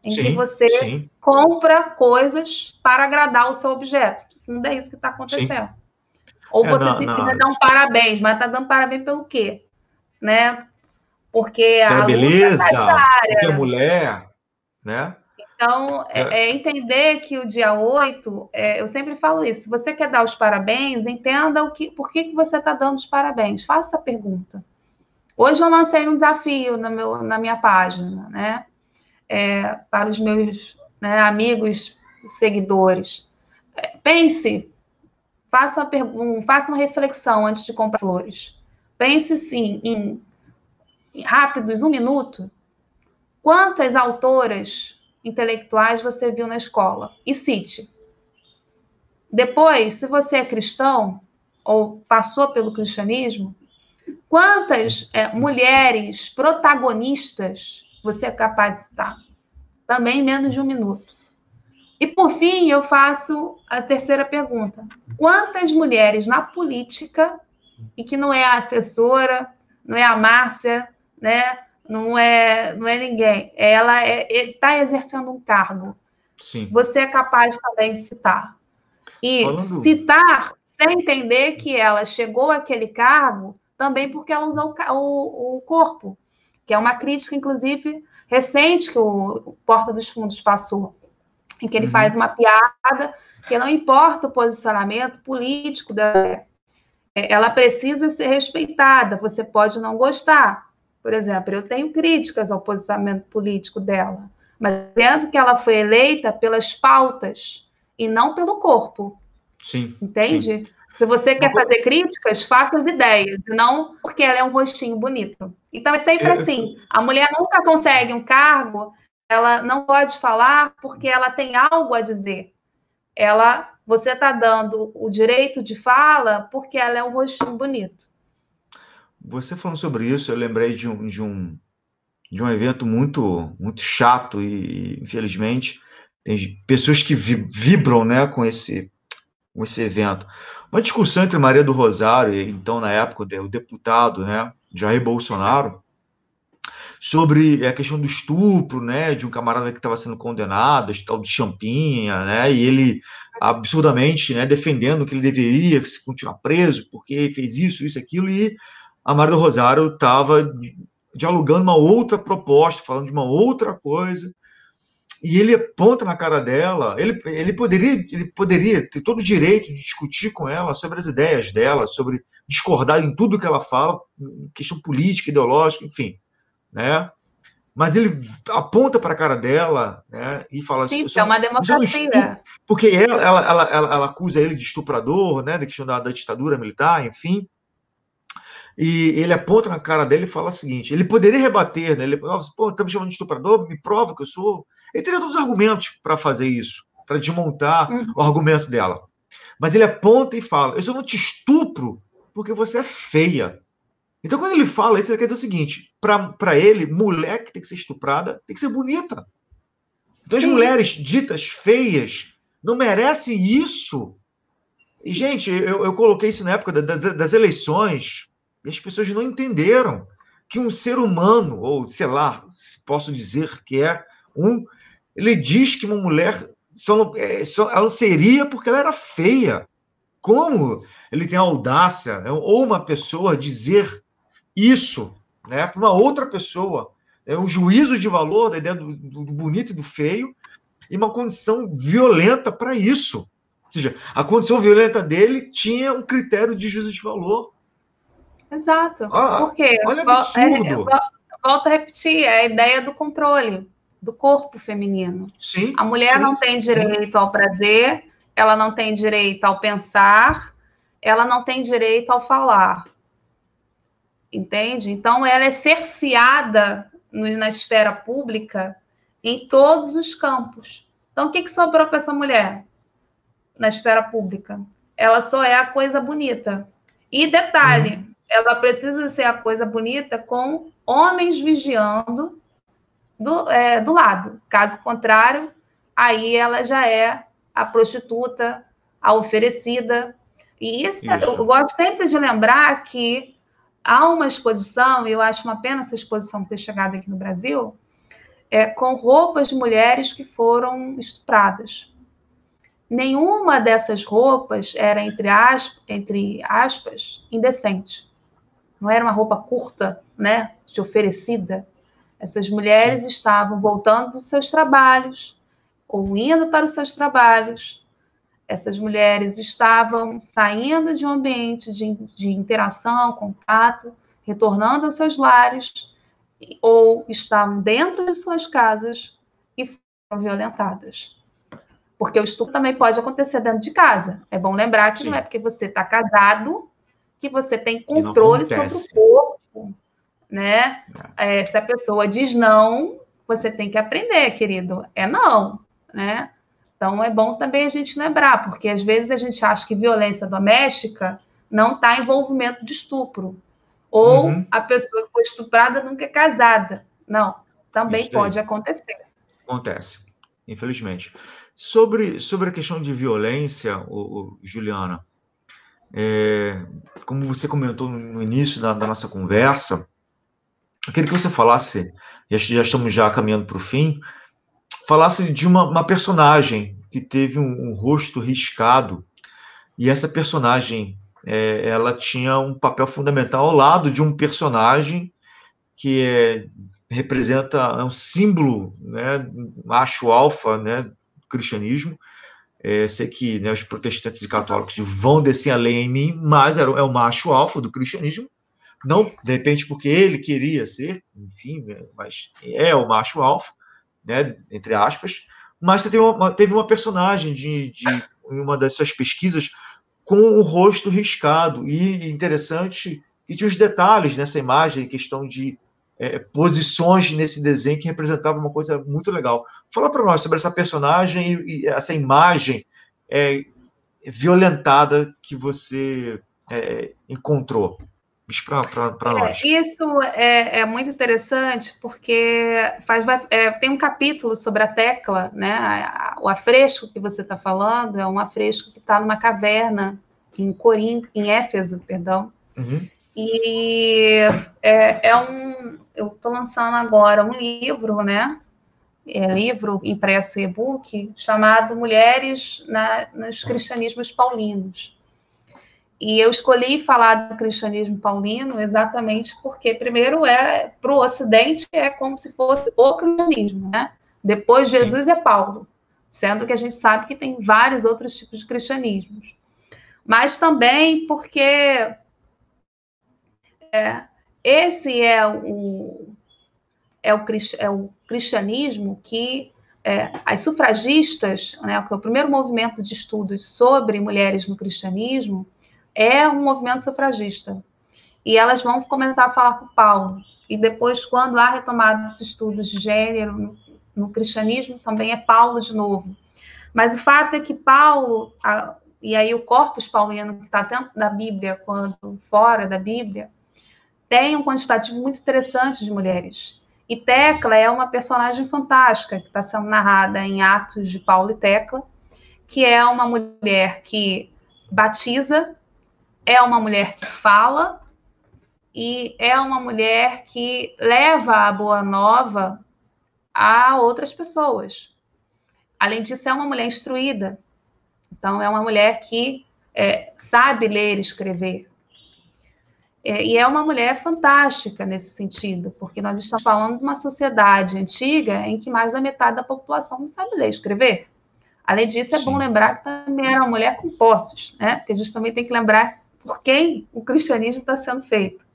em sim, que você sim. compra coisas para agradar o seu objeto. No fundo, é isso que está acontecendo. Sim. Ou é, você não, simplesmente dá um parabéns, mas está dando parabéns pelo quê? Né? Porque a beleza, tá porque é mulher, né? Então, é. é. é, entender que o dia 8, é, eu sempre falo isso, se você quer dar os parabéns, entenda o que, por que, que você está dando os parabéns. Faça a pergunta. Hoje eu lancei um desafio na, meu, na minha página, né? É, para os meus né, amigos, seguidores. É, pense, faça, uma faça uma reflexão antes de comprar flores. Pense sim em rápidos, um minuto, quantas autoras intelectuais você viu na escola? E cite. Depois, se você é cristão ou passou pelo cristianismo, quantas é, mulheres protagonistas você é capaz de citar? Também menos de um minuto. E por fim, eu faço a terceira pergunta: quantas mulheres na política, e que não é a assessora, não é a Márcia, né? Não é, não é ninguém. Ela está é, exercendo um cargo. Sim. Você é capaz também de citar. E Falando... citar sem entender que ela chegou àquele cargo também porque ela usou o, o, o corpo, que é uma crítica, inclusive, recente que o Porta dos Fundos passou, em que ele uhum. faz uma piada que não importa o posicionamento político dela, ela precisa ser respeitada. Você pode não gostar, por exemplo, eu tenho críticas ao posicionamento político dela, mas vendo que ela foi eleita pelas pautas e não pelo corpo. Sim. Entende? Sim. Se você quer fazer críticas, faça as ideias, e não porque ela é um rostinho bonito. Então é sempre é... assim: a mulher nunca consegue um cargo, ela não pode falar porque ela tem algo a dizer. Ela, você está dando o direito de fala porque ela é um rostinho bonito. Você falando sobre isso, eu lembrei de um, de um, de um evento muito, muito chato e, infelizmente, tem pessoas que vibram né, com, esse, com esse evento. Uma discussão entre Maria do Rosário e, então, na época, o deputado né, Jair Bolsonaro, sobre a questão do estupro, né, de um camarada que estava sendo condenado, tal de Champinha, né, e ele absurdamente, né, defendendo que ele deveria continuar preso porque fez isso, isso, aquilo, e a Maria do Rosário estava dialogando uma outra proposta, falando de uma outra coisa, e ele aponta na cara dela, ele, ele, poderia, ele poderia ter todo o direito de discutir com ela sobre as ideias dela, sobre discordar em tudo que ela fala, questão política, ideológica, enfim, né? Mas ele aponta para a cara dela né, e fala Sim, assim, é uma democracia. Porque ela, ela, ela, ela, acusa ele de estuprador, né, da questão da, da ditadura militar, enfim e ele aponta na cara dele e fala o seguinte: ele poderia rebater, né? Ele fala, pô, tá me chamando de estuprador, me prova que eu sou. Ele teria todos os argumentos para fazer isso, para desmontar uhum. o argumento dela. Mas ele aponta e fala: eu só não te estupro porque você é feia. Então, quando ele fala isso, ele quer dizer o seguinte: para ele, mulher que tem que ser estuprada tem que ser bonita. Então, as Sim. mulheres ditas feias não merecem isso. E, gente, eu, eu coloquei isso na época das, das eleições e as pessoas não entenderam que um ser humano, ou sei lá, posso dizer que é um, ele diz que uma mulher só não, é, só, ela seria porque ela era feia. Como ele tem a audácia, né, ou uma pessoa dizer isso né, para uma outra pessoa? É um juízo de valor da ideia do, do bonito e do feio, e uma condição violenta para isso. Ou seja, a condição violenta dele tinha um critério de juízo de valor. Exato. Ah, Por quê? Olha absurdo. É, é, volto a repetir, é a ideia do controle do corpo feminino. Sim. A mulher sim, não tem direito sim. ao prazer, ela não tem direito ao pensar, ela não tem direito ao falar. Entende? Então, ela é cerceada na esfera pública em todos os campos. Então, o que, que sobrou para essa mulher na esfera pública? Ela só é a coisa bonita. E detalhe, uhum. Ela precisa ser a coisa bonita com homens vigiando do, é, do lado. Caso contrário, aí ela já é a prostituta, a oferecida. E isso, isso. eu gosto sempre de lembrar que há uma exposição, e eu acho uma pena essa exposição ter chegado aqui no Brasil, é, com roupas de mulheres que foram estupradas. Nenhuma dessas roupas era, entre aspas, entre aspas indecente. Não era uma roupa curta, né, de oferecida. Essas mulheres Sim. estavam voltando dos seus trabalhos ou indo para os seus trabalhos. Essas mulheres estavam saindo de um ambiente de, de interação, contato, retornando aos seus lares, ou estavam dentro de suas casas e foram violentadas. Porque o estupro também pode acontecer dentro de casa. É bom lembrar que Sim. não é porque você está casado que você tem controle sobre o corpo né? É. é, se a pessoa diz não, você tem que aprender, querido. É não, né? Então é bom também a gente lembrar, porque às vezes a gente acha que violência doméstica não está envolvimento de estupro. Ou uhum. a pessoa que foi estuprada nunca é casada. Não, também Isso pode acontecer. Acontece, infelizmente. Sobre, sobre a questão de violência, o, o Juliana, é, como você comentou no início da, da nossa conversa, eu queria que você falasse, já, já estamos já caminhando para o fim, falasse de uma, uma personagem que teve um, um, rosto riscado, e essa personagem, é, ela tinha um papel fundamental ao lado de um personagem que é, representa é um símbolo, né, macho alfa, né, do cristianismo, é, sei que né, os protestantes e católicos vão descer a lei em mim, mas é o macho alfa do cristianismo, não, de repente, porque ele queria ser, enfim, né, mas é o macho alfa, né, entre aspas. Mas você uma, teve uma personagem de, de em uma das suas pesquisas com o rosto riscado e interessante e tinha os detalhes nessa imagem, questão de é, posições nesse desenho que representava uma coisa muito legal. Fala para nós sobre essa personagem e, e essa imagem é, violentada que você é, encontrou para nós. É, isso é, é, muito interessante porque faz, é, tem um capítulo sobre a tecla, né? O afresco que você está falando é um afresco que está numa caverna em Corim, em Éfeso, perdão. Uhum. E é, é um. Eu estou lançando agora um livro, né? É, livro impresso e-book chamado Mulheres na, nos Cristianismos Paulinos. E eu escolhi falar do cristianismo paulino exatamente porque, primeiro, é para o Ocidente é como se fosse o cristianismo, né? Depois de Jesus é Paulo, sendo que a gente sabe que tem vários outros tipos de cristianismos. Mas também porque é, esse é o, é o, é o cristianismo que é, as sufragistas, né, que é o primeiro movimento de estudos sobre mulheres no cristianismo, é um movimento sufragista. E elas vão começar a falar com Paulo. E depois, quando há retomada dos estudos de gênero no, no, cristianismo, também é Paulo de novo. Mas o fato é que Paulo, a, e aí o corpus paulino que está tanto da Bíblia quanto fora da Bíblia, tem um quantitativo muito interessante de mulheres. E Tecla é uma personagem fantástica que está sendo narrada em Atos de Paulo e Tecla, que é uma mulher que batiza é uma mulher que fala e é uma mulher que leva a boa nova a outras pessoas. Além disso, é uma mulher instruída. Então, é uma mulher que é, sabe ler e escrever. É, e é uma mulher fantástica nesse sentido, porque nós estamos falando de uma sociedade antiga em que mais da metade da população não sabe ler e escrever. Além disso, é Sim. bom lembrar que também era uma mulher com posses, né? Porque a gente também tem que lembrar por quem o cristianismo está sendo feito.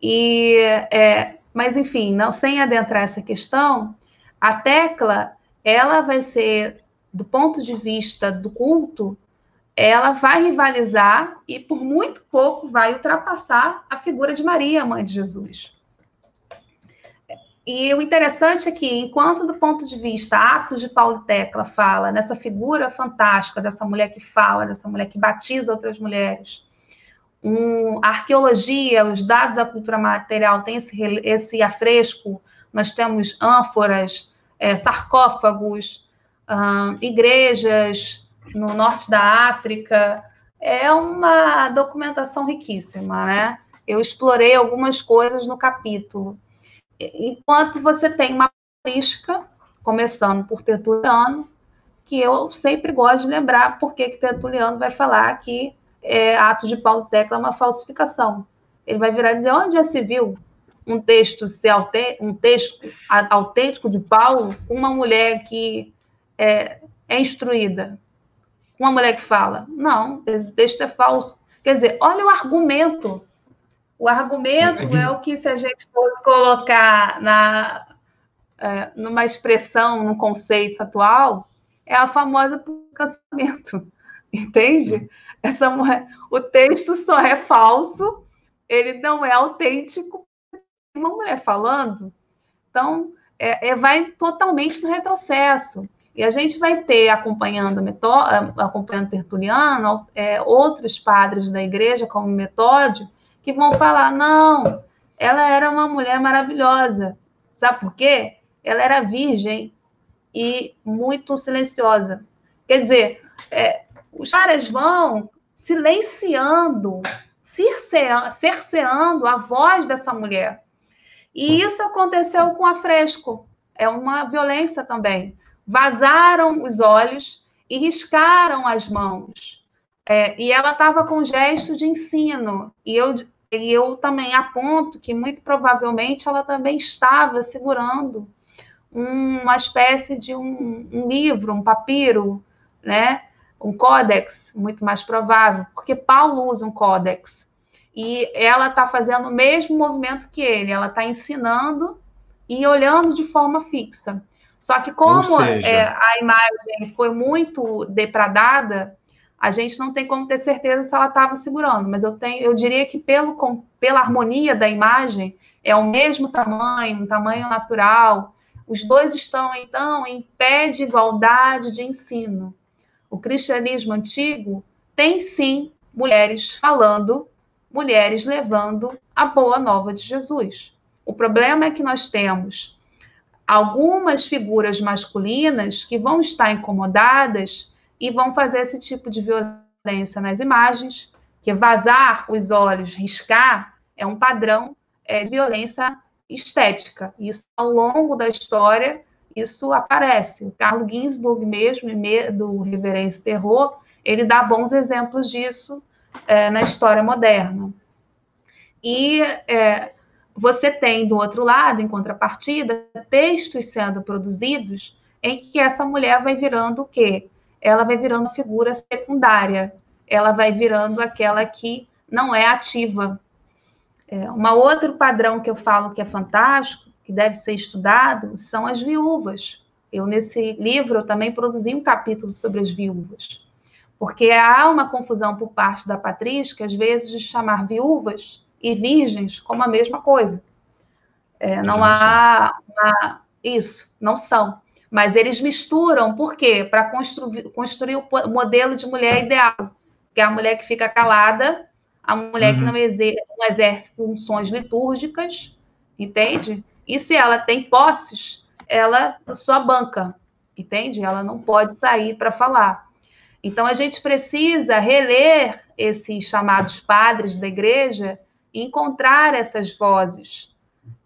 E, é, mas, enfim, não sem adentrar essa questão, a tecla ela vai ser, do ponto de vista do culto, ela vai rivalizar e por muito pouco vai ultrapassar a figura de Maria, mãe de Jesus. E o interessante é que, enquanto do ponto de vista Atos de Paulo Tecla fala nessa figura fantástica dessa mulher que fala, dessa mulher que batiza outras mulheres, um, a arqueologia, os dados da cultura material têm esse, esse afresco, nós temos ânforas, é, sarcófagos, hum, igrejas no norte da África, é uma documentação riquíssima, né? Eu explorei algumas coisas no capítulo enquanto você tem uma patrística, começando por Tertuliano, que eu sempre gosto de lembrar porque que Tertuliano vai falar que é, ato de Paulo Tecla é uma falsificação. Ele vai virar e dizer onde já se viu um texto ser um texto autêntico de Paulo uma mulher que é, é instruída, uma mulher que fala. Não, esse texto é falso. Quer dizer, olha o argumento o argumento é, o que, se a gente fosse colocar na, é, numa expressão, num conceito atual, é a famosa cancelamento. Entende? Essa mulher, o texto só é falso, ele não é autêntico. Uma mulher falando, então é, é, vai totalmente no retrocesso. E a gente vai ter, acompanhando, acompanhando Tertuliano, é, outros padres da igreja, como Metódio, que vão falar: não, ela era uma mulher maravilhosa. Sabe por quê? Ela era virgem e muito silenciosa. Quer dizer, é, os caras vão silenciando, cerceando a voz dessa mulher. E isso aconteceu com a Fresco. É uma violência também. Vazaram os olhos e riscaram as mãos. É, e ela estava com gesto de ensino. E eu e eu também aponto que muito provavelmente ela também estava segurando uma espécie de um, um livro, um papiro, né? um códex, muito mais provável, porque Paulo usa um códex. E ela está fazendo o mesmo movimento que ele, ela está ensinando e olhando de forma fixa. Só que como seja... é, a imagem foi muito depradada, a gente não tem como ter certeza se ela estava segurando, mas eu tenho, eu diria que pelo, com, pela harmonia da imagem é o mesmo tamanho, um tamanho natural. Os dois estão então em pé de igualdade de ensino. O cristianismo antigo tem sim mulheres falando, mulheres levando a boa nova de Jesus. O problema é que nós temos algumas figuras masculinas que vão estar incomodadas e vão fazer esse tipo de violência nas imagens, que vazar os olhos, riscar, é um padrão é, de violência estética. Isso, ao longo da história, isso aparece. O Carlo Ginsburg mesmo, do Reverência Terror, ele dá bons exemplos disso é, na história moderna. E é, você tem, do outro lado, em contrapartida, textos sendo produzidos em que essa mulher vai virando o quê? ela vai virando figura secundária, ela vai virando aquela que não é ativa. É, outro padrão que eu falo que é fantástico, que deve ser estudado, são as viúvas. Eu, nesse livro, eu também produzi um capítulo sobre as viúvas. Porque há uma confusão por parte da patrística, às vezes, de chamar viúvas e virgens como a mesma coisa. É, não há isso, não são. Mas eles misturam, por quê? Para construir, construir o modelo de mulher ideal, que é a mulher que fica calada, a mulher uhum. que não, exer não exerce funções litúrgicas, entende? E se ela tem posses, ela só banca, entende? Ela não pode sair para falar. Então a gente precisa reler esses chamados padres da igreja encontrar essas vozes,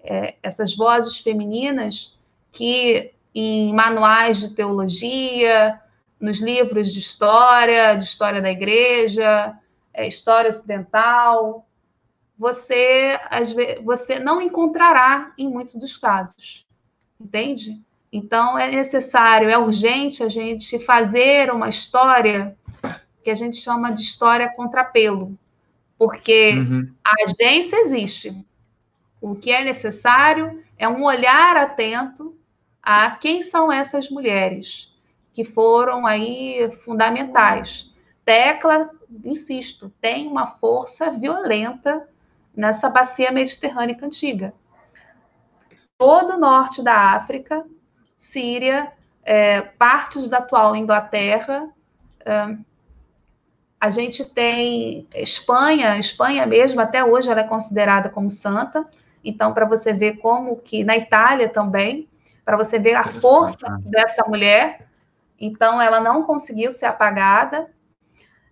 é, essas vozes femininas que em manuais de teologia, nos livros de história, de história da igreja, é, história ocidental, você, você não encontrará em muitos dos casos, entende? Então, é necessário, é urgente a gente fazer uma história que a gente chama de história contrapelo, porque uhum. a agência existe. O que é necessário é um olhar atento a quem são essas mulheres que foram aí fundamentais. Tecla, insisto, tem uma força violenta nessa bacia mediterrânea antiga. Todo o norte da África, Síria, é, partes da atual Inglaterra, é, a gente tem Espanha, Espanha mesmo, até hoje ela é considerada como santa. Então, para você ver como que na Itália também, para você ver a força né? dessa mulher, então ela não conseguiu ser apagada,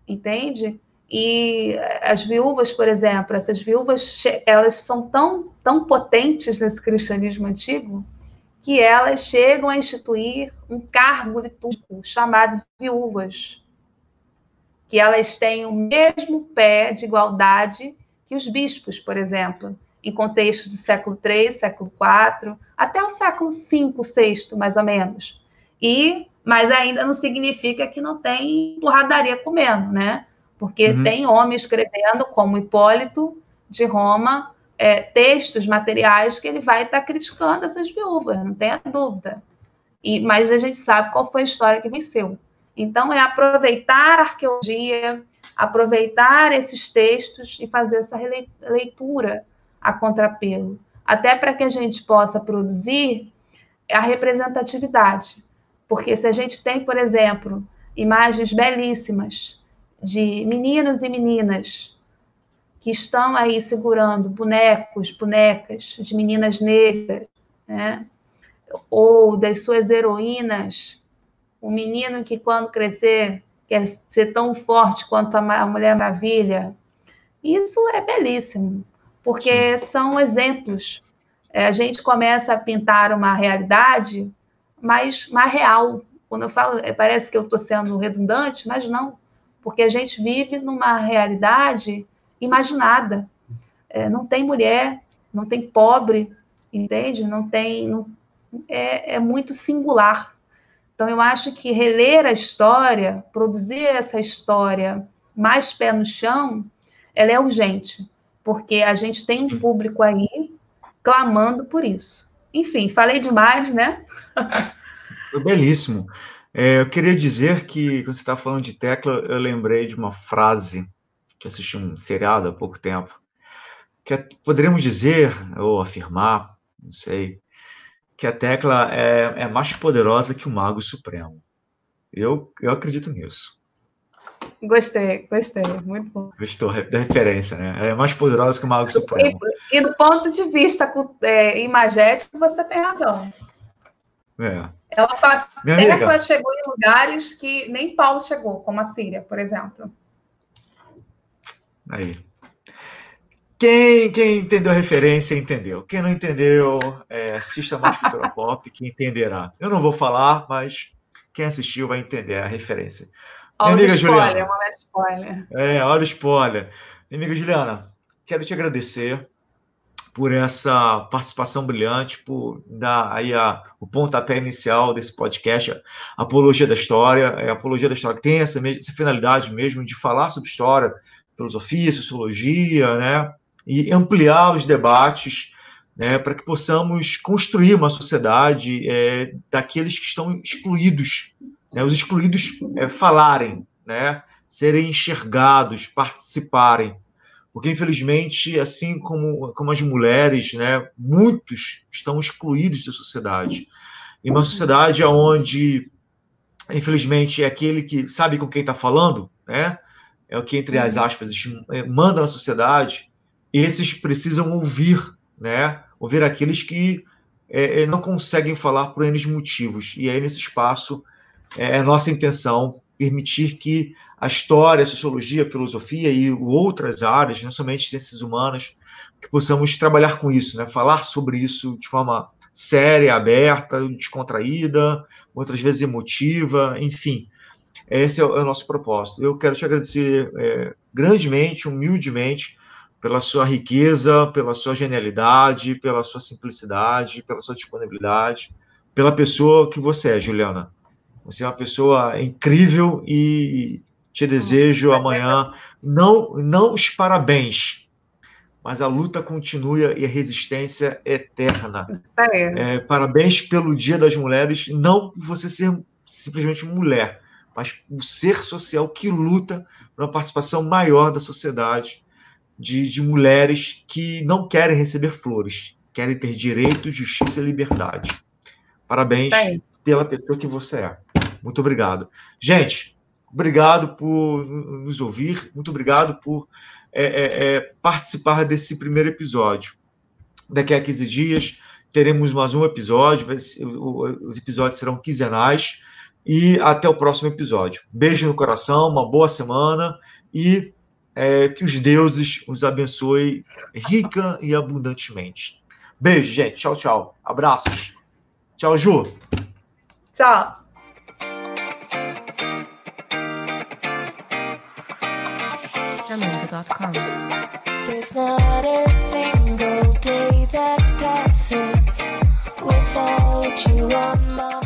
entende? E as viúvas, por exemplo, essas viúvas, elas são tão, tão potentes nesse cristianismo antigo que elas chegam a instituir um cargo litúrgico chamado viúvas que elas têm o mesmo pé de igualdade que os bispos, por exemplo, em contexto de século III, século IV, até o século V, VI, mais ou menos. E, mas ainda não significa que não tem porradaria comendo, né? Porque uhum. tem homens escrevendo, como Hipólito de Roma, é, textos, materiais que ele vai estar tá criticando essas viúvas, não tenha dúvida. E, mas a gente sabe qual foi a história que venceu. Então, é aproveitar a arqueologia, aproveitar esses textos e fazer essa leitura a contrapelo, até para que a gente possa produzir a representatividade. Porque se a gente tem, por exemplo, imagens belíssimas de meninos e meninas que estão aí segurando bonecos, bonecas de meninas negras, né? ou das suas heroínas o menino que, quando crescer, quer ser tão forte quanto a Mulher Maravilha. Isso é belíssimo, porque Sim. são exemplos. É, a gente começa a pintar uma realidade mais, mais real. Quando eu falo, é, parece que eu estou sendo redundante, mas não, porque a gente vive numa realidade imaginada. É, não tem mulher, não tem pobre, entende? Não tem. Não, é, é muito singular. Então, eu acho que reler a história, produzir essa história mais pé no chão, ela é urgente, porque a gente tem um público aí clamando por isso. Enfim, falei demais, né? Foi belíssimo. É, eu queria dizer que, quando você está falando de tecla, eu lembrei de uma frase que assisti um seriado há pouco tempo, que é, poderíamos dizer, ou afirmar, não sei, que a tecla é, é mais poderosa que o Mago Supremo. Eu, eu acredito nisso. Gostei, gostei, muito bom. Gostou da referência, né? Ela é mais poderosa que o Mago Supremo. E, e do ponto de vista é, imagético, você tem razão. É. Ela fala, tecla chegou em lugares que nem Paulo chegou, como a Síria, por exemplo. Aí. Quem, quem entendeu a referência, entendeu. Quem não entendeu, é, assista mais cultura pop, que entenderá. Eu não vou falar, mas quem assistiu vai entender a referência. Olha o spoiler, Juliana, uma spoiler. É, olha o spoiler. Minha amiga Juliana, quero te agradecer por essa participação brilhante, por dar aí a, o pontapé inicial desse podcast, a Apologia da História. É, Apologia da História que tem essa, essa finalidade mesmo de falar sobre história, filosofia, sociologia, né? E ampliar os debates né, para que possamos construir uma sociedade é, daqueles que estão excluídos, né, os excluídos é, falarem, né, serem enxergados, participarem. Porque, infelizmente, assim como, como as mulheres, né, muitos estão excluídos da sociedade. Em uma sociedade onde, infelizmente, é aquele que sabe com quem está falando, né, é o que, entre as uhum. aspas, manda na sociedade, esses precisam ouvir, né? Ouvir aqueles que é, é não conseguem falar por N motivos. E aí, nesse espaço, é, é nossa intenção permitir que a história, a sociologia, a filosofia e outras áreas, não somente ciências humanas, que possamos trabalhar com isso, né? Falar sobre isso de forma séria, aberta, descontraída, outras vezes emotiva, enfim. Esse é o, é nosso propósito. Eu quero te agradecer é, grandemente, humildemente, pela sua riqueza, pela sua genialidade, pela sua simplicidade, pela sua disponibilidade, pela pessoa que você é, Juliana. Você é uma pessoa incrível e Te desejo amanhã não, não os parabéns, mas a luta continua e a resistência é eterna. É, parabéns pelo Dia das Mulheres, não por você ser simplesmente mulher, mas o ser social que luta por uma participação maior da sociedade, de, de mulheres que não querem receber flores, querem ter direitos, justiça e liberdade. Parabéns pela pessoa que você é. Muito obrigado. Gente, obrigado por nos ouvir, muito obrigado por é, é, é participar desse primeiro episódio. Daqui a 15 dias teremos mais um episódio, os episódios serão quinzenais e até o próximo episódio. Beijo no coração, uma boa semana e é, que os deuses os abençoe rica e abundantemente. Beijo, gente. Tchau, tchau. Abraços. Tchau, Ju. Tchau. There's not a single day that passes without you